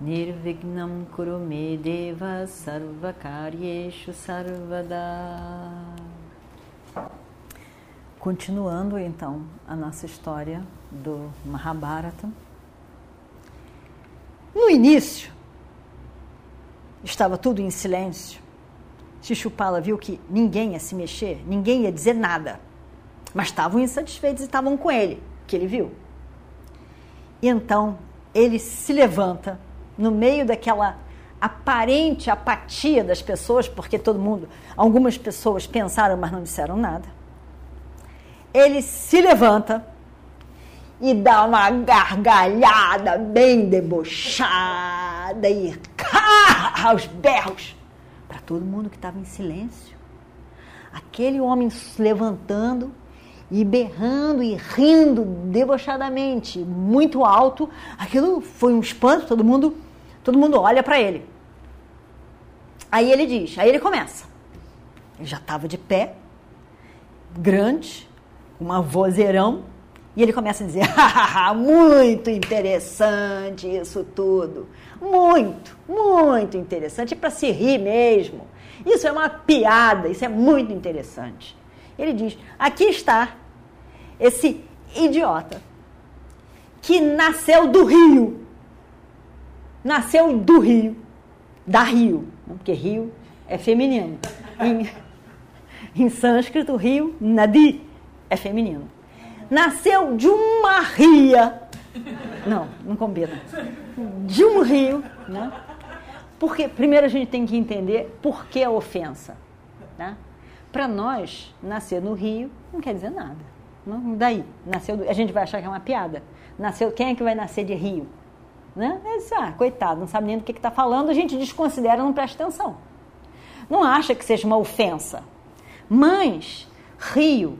Nirvignam Kurume Deva Sarvakaryeshu Sarvada Continuando então a nossa história do Mahabharata. No início, estava tudo em silêncio. Shishupala viu que ninguém ia se mexer, ninguém ia dizer nada. Mas estavam insatisfeitos e estavam com ele, que ele viu. E então ele se levanta no meio daquela aparente apatia das pessoas, porque todo mundo, algumas pessoas pensaram, mas não disseram nada. Ele se levanta e dá uma gargalhada bem debochada e aos berros para todo mundo que estava em silêncio. Aquele homem se levantando e berrando e rindo debochadamente, muito alto. Aquilo foi um espanto, todo mundo, todo mundo olha para ele. Aí ele diz, aí ele começa. Ele já estava de pé, grande, com uma vozeirão, e ele começa a dizer: muito interessante isso tudo. Muito, muito interessante. para se rir mesmo. Isso é uma piada, isso é muito interessante. Ele diz: aqui está esse idiota que nasceu do rio. Nasceu do rio. Da rio. Porque rio é feminino. Em, em sânscrito, rio, nadi, é feminino. Nasceu de uma ria. Não, não combina. De um rio, né? Porque primeiro a gente tem que entender por que a ofensa. Né? Para nós, nascer no rio não quer dizer nada. Não, daí, nasceu, a gente vai achar que é uma piada. Nasceu, quem é que vai nascer de rio? Né? Ah, coitado, não sabe nem do que está falando, a gente desconsidera, não presta atenção. Não acha que seja uma ofensa. Mas, rio,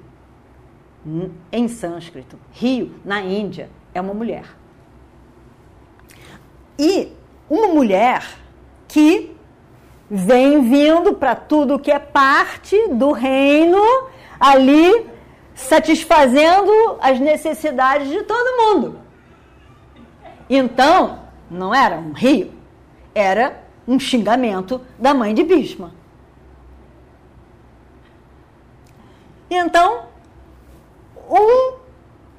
em sânscrito, rio, na Índia, é uma mulher. E uma mulher que vem vindo para tudo que é parte do reino ali satisfazendo as necessidades de todo mundo. Então, não era um rio, era um xingamento da mãe de Bhishma. Então, um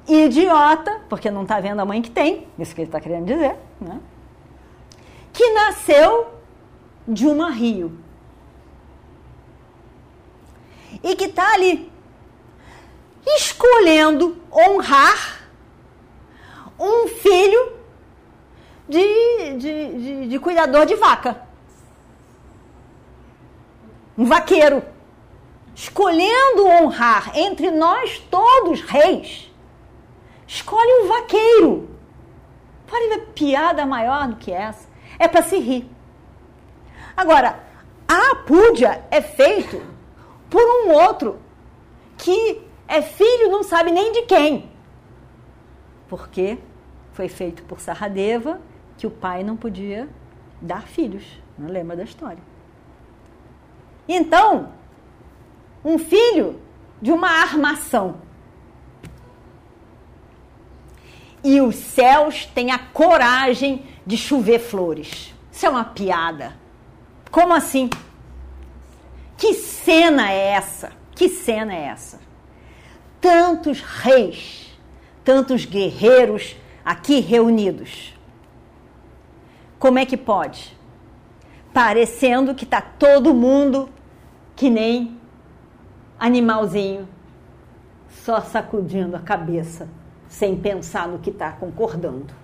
idiota, porque não está vendo a mãe que tem, isso que ele está querendo dizer, né? que nasceu de uma rio. E que está ali escolhendo honrar um filho de, de, de, de cuidador de vaca. Um vaqueiro. Escolhendo honrar entre nós todos reis. Escolhe um vaqueiro. Pode ver piada maior do que essa. É para se rir. Agora, a púdia é feito por um outro que é filho, não sabe nem de quem. Porque foi feito por Sarradeva que o pai não podia dar filhos. Não lembra da história. Então, um filho de uma armação. E os céus têm a coragem de chover flores. Isso é uma piada. Como assim? Que cena é essa? Que cena é essa? tantos reis, tantos guerreiros aqui reunidos. Como é que pode? Parecendo que está todo mundo que nem animalzinho, só sacudindo a cabeça, sem pensar no que está concordando.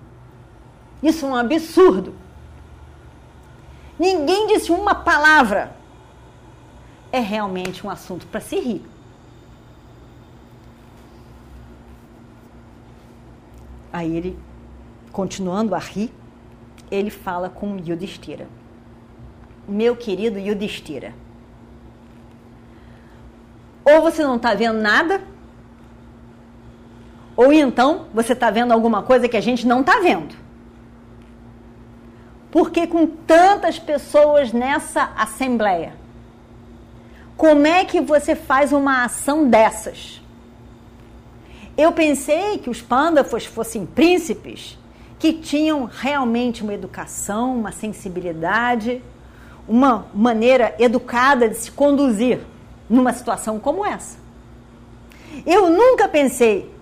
Isso é um absurdo. Ninguém disse uma palavra. É realmente um assunto para se rir. Aí ele, continuando a rir, ele fala com Yudhishthira. meu querido Yudhishthira. Ou você não está vendo nada, ou então você está vendo alguma coisa que a gente não está vendo. Porque com tantas pessoas nessa assembleia, como é que você faz uma ação dessas? Eu pensei que os pândalos fossem príncipes que tinham realmente uma educação, uma sensibilidade, uma maneira educada de se conduzir numa situação como essa. Eu nunca pensei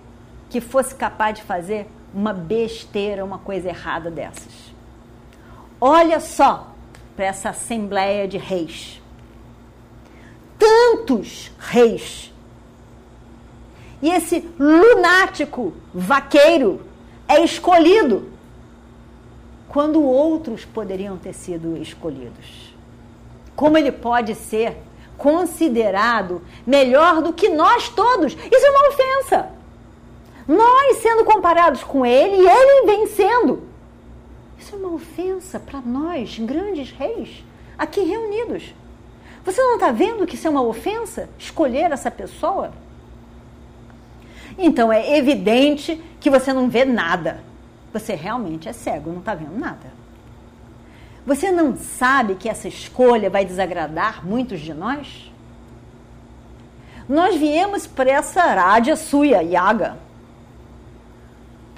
que fosse capaz de fazer uma besteira, uma coisa errada dessas. Olha só para essa assembleia de reis. Tantos reis. E esse lunático vaqueiro é escolhido quando outros poderiam ter sido escolhidos. Como ele pode ser considerado melhor do que nós todos? Isso é uma ofensa. Nós sendo comparados com ele e ele vencendo. Isso é uma ofensa para nós, grandes reis, aqui reunidos. Você não está vendo que isso é uma ofensa? Escolher essa pessoa? Então é evidente que você não vê nada. Você realmente é cego, não está vendo nada. Você não sabe que essa escolha vai desagradar muitos de nós? Nós viemos para essa Rádia Suya, Yaga,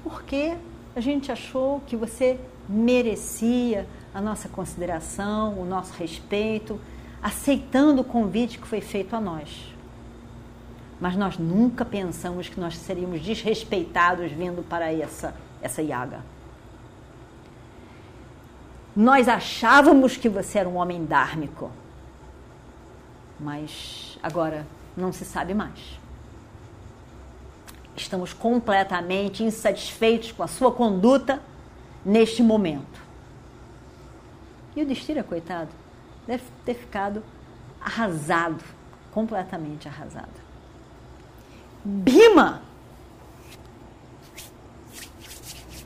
porque a gente achou que você merecia a nossa consideração, o nosso respeito, aceitando o convite que foi feito a nós. Mas nós nunca pensamos que nós seríamos desrespeitados vindo para essa, essa yaga. Nós achávamos que você era um homem dármico, mas agora não se sabe mais. Estamos completamente insatisfeitos com a sua conduta neste momento. E o Destira, coitado, deve ter ficado arrasado, completamente arrasado. Bima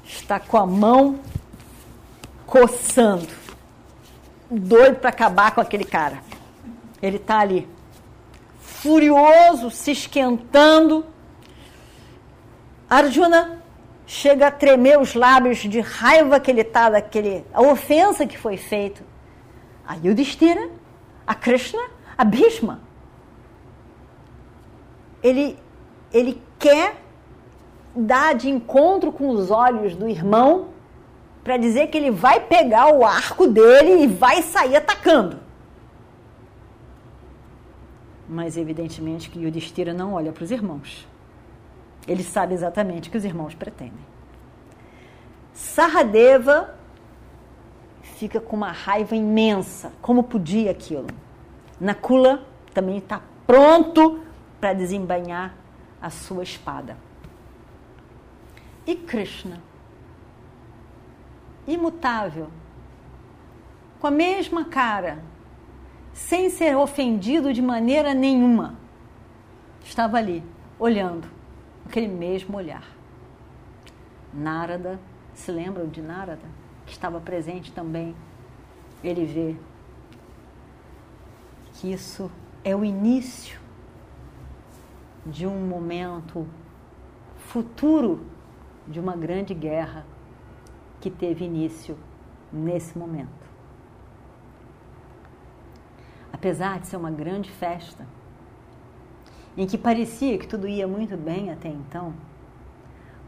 está com a mão coçando, doido para acabar com aquele cara. Ele está ali, furioso, se esquentando. Arjuna chega a tremer os lábios de raiva que ele está daquele, a ofensa que foi feita. A Yudhishthira, a Krishna, a Bhishma. Ele, ele quer dar de encontro com os olhos do irmão para dizer que ele vai pegar o arco dele e vai sair atacando. Mas evidentemente que Yudhishthira não olha para os irmãos. Ele sabe exatamente o que os irmãos pretendem. Saradeva fica com uma raiva imensa. Como podia aquilo? Nakula também está pronto para desembainhar a sua espada. E Krishna, imutável, com a mesma cara, sem ser ofendido de maneira nenhuma, estava ali, olhando aquele mesmo olhar. Narada, se lembram de Narada? Que estava presente também. Ele vê que isso é o início de um momento futuro de uma grande guerra que teve início nesse momento. Apesar de ser uma grande festa, em que parecia que tudo ia muito bem até então,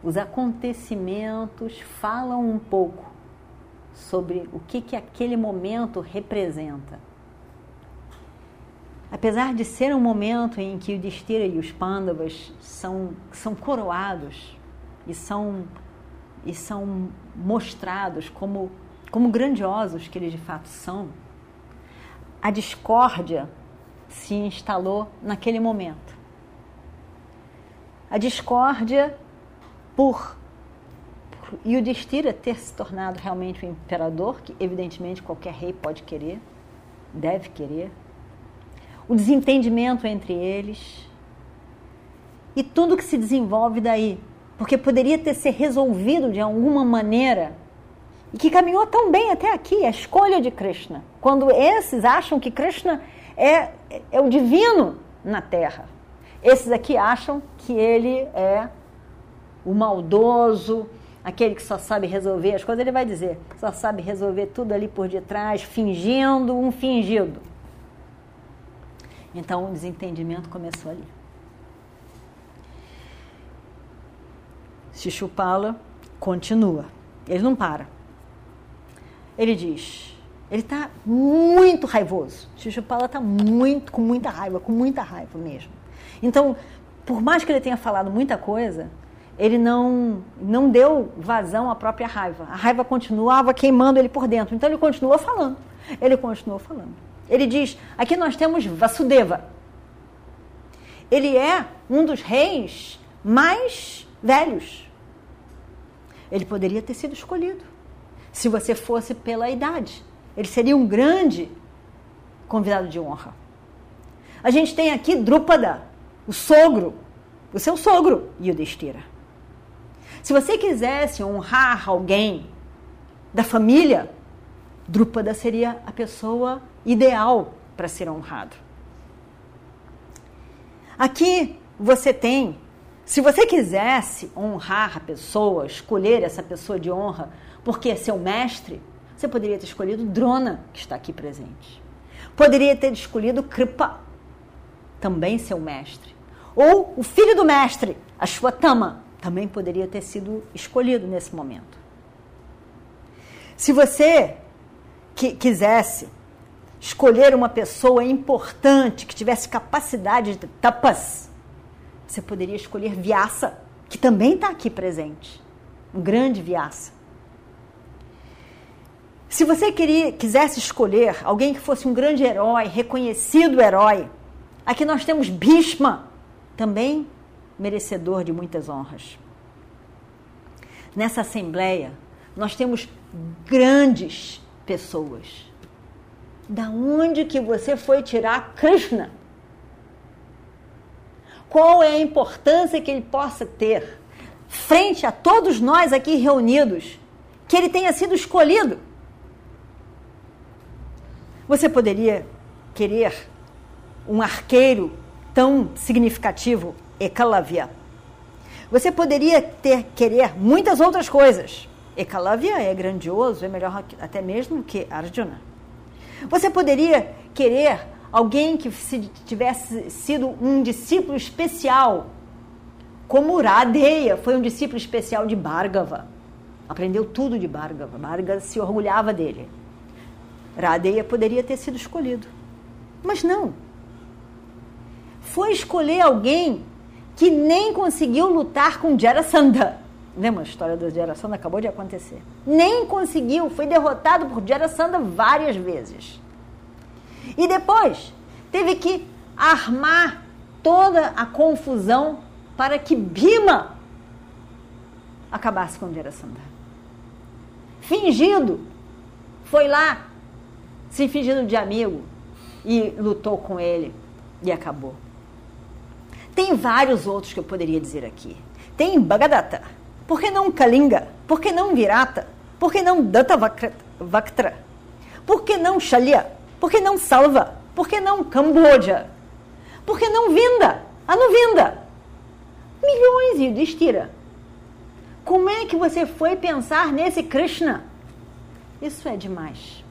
os acontecimentos falam um pouco sobre o que, que aquele momento representa. Apesar de ser um momento em que o Destira e os Pandavas são, são coroados e são, e são mostrados como, como grandiosos que eles de fato são, a discórdia se instalou naquele momento. A discórdia por, por Yudhishthira ter se tornado realmente o um imperador, que evidentemente qualquer rei pode querer, deve querer, o desentendimento entre eles e tudo que se desenvolve daí, porque poderia ter ser resolvido de alguma maneira e que caminhou tão bem até aqui, a escolha de Krishna. Quando esses acham que Krishna é, é o divino na Terra. Esses aqui acham que ele é o maldoso, aquele que só sabe resolver as coisas, ele vai dizer, só sabe resolver tudo ali por detrás, fingindo um fingido. Então o desentendimento começou ali. Shishupala continua, ele não para. Ele diz, ele está muito raivoso. Shishupala está muito, com muita raiva, com muita raiva mesmo. Então, por mais que ele tenha falado muita coisa, ele não, não deu vazão à própria raiva. A raiva continuava queimando ele por dentro. Então ele continua falando. Ele continuou falando. Ele diz: aqui nós temos Vasudeva. Ele é um dos reis mais velhos. Ele poderia ter sido escolhido se você fosse pela idade. Ele seria um grande convidado de honra. A gente tem aqui Drúpada, o sogro, o seu sogro, Yudhishthira. Se você quisesse honrar alguém da família, Drúpada seria a pessoa ideal para ser honrado. Aqui você tem, se você quisesse honrar a pessoa, escolher essa pessoa de honra, porque é seu mestre, você poderia ter escolhido Drona, que está aqui presente. Poderia ter escolhido Kripa, também seu mestre. Ou o filho do mestre, a Shwatama, também poderia ter sido escolhido nesse momento. Se você que quisesse escolher uma pessoa importante que tivesse capacidade de tapas, você poderia escolher Vyasa, que também está aqui presente, um grande Vyasa. Se você queria, quisesse escolher alguém que fosse um grande herói, reconhecido herói, aqui nós temos Bhishma, também merecedor de muitas honras. Nessa assembleia, nós temos grandes pessoas. Da onde que você foi tirar Krishna? Qual é a importância que ele possa ter frente a todos nós aqui reunidos, que ele tenha sido escolhido? Você poderia querer um arqueiro tão significativo, Ekalavya. Você poderia ter querer muitas outras coisas. Ekalavya é grandioso, é melhor até mesmo que Arjuna. Você poderia querer alguém que tivesse sido um discípulo especial, como Radeya foi um discípulo especial de Bhargava. Aprendeu tudo de Bhargava. Bhargava se orgulhava dele. Radeya poderia ter sido escolhido. Mas não foi escolher alguém que nem conseguiu lutar com Jarasandha. Lembra a história do Jarasandha? Acabou de acontecer. Nem conseguiu, foi derrotado por Jarasandha várias vezes. E depois teve que armar toda a confusão para que Bima acabasse com Jarasandha. Fingido, foi lá, se fingindo de amigo e lutou com ele e acabou. Tem vários outros que eu poderia dizer aqui. Tem Bhagadatta. Por que não Kalinga? Por que não Virata? Por que não Dattavaktra? Por que não Shalya? Por que não Salva? Por que não Camboja? Por que não Vinda? Anuvinda? Milhões de Destira. Como é que você foi pensar nesse Krishna? Isso é demais.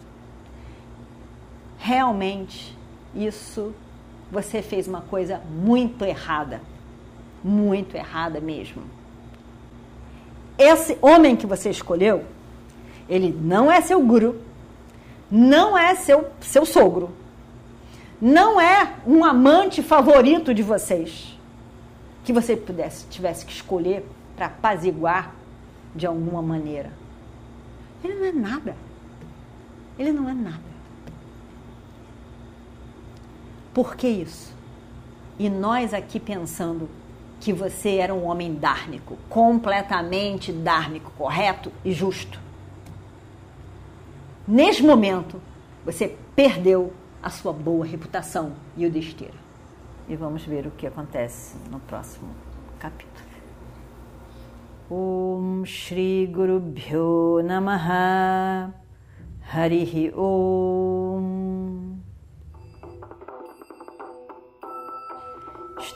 Realmente, isso você fez uma coisa muito errada. Muito errada mesmo. Esse homem que você escolheu, ele não é seu guru, não é seu, seu sogro, não é um amante favorito de vocês, que você pudesse tivesse que escolher para apaziguar de alguma maneira. Ele não é nada. Ele não é nada. Por que isso? E nós aqui pensando que você era um homem dármico, completamente dármico, correto e justo. Neste momento, você perdeu a sua boa reputação e o destino. E vamos ver o que acontece no próximo capítulo. Om Shri Guru Bhyo Namaha Harihi Om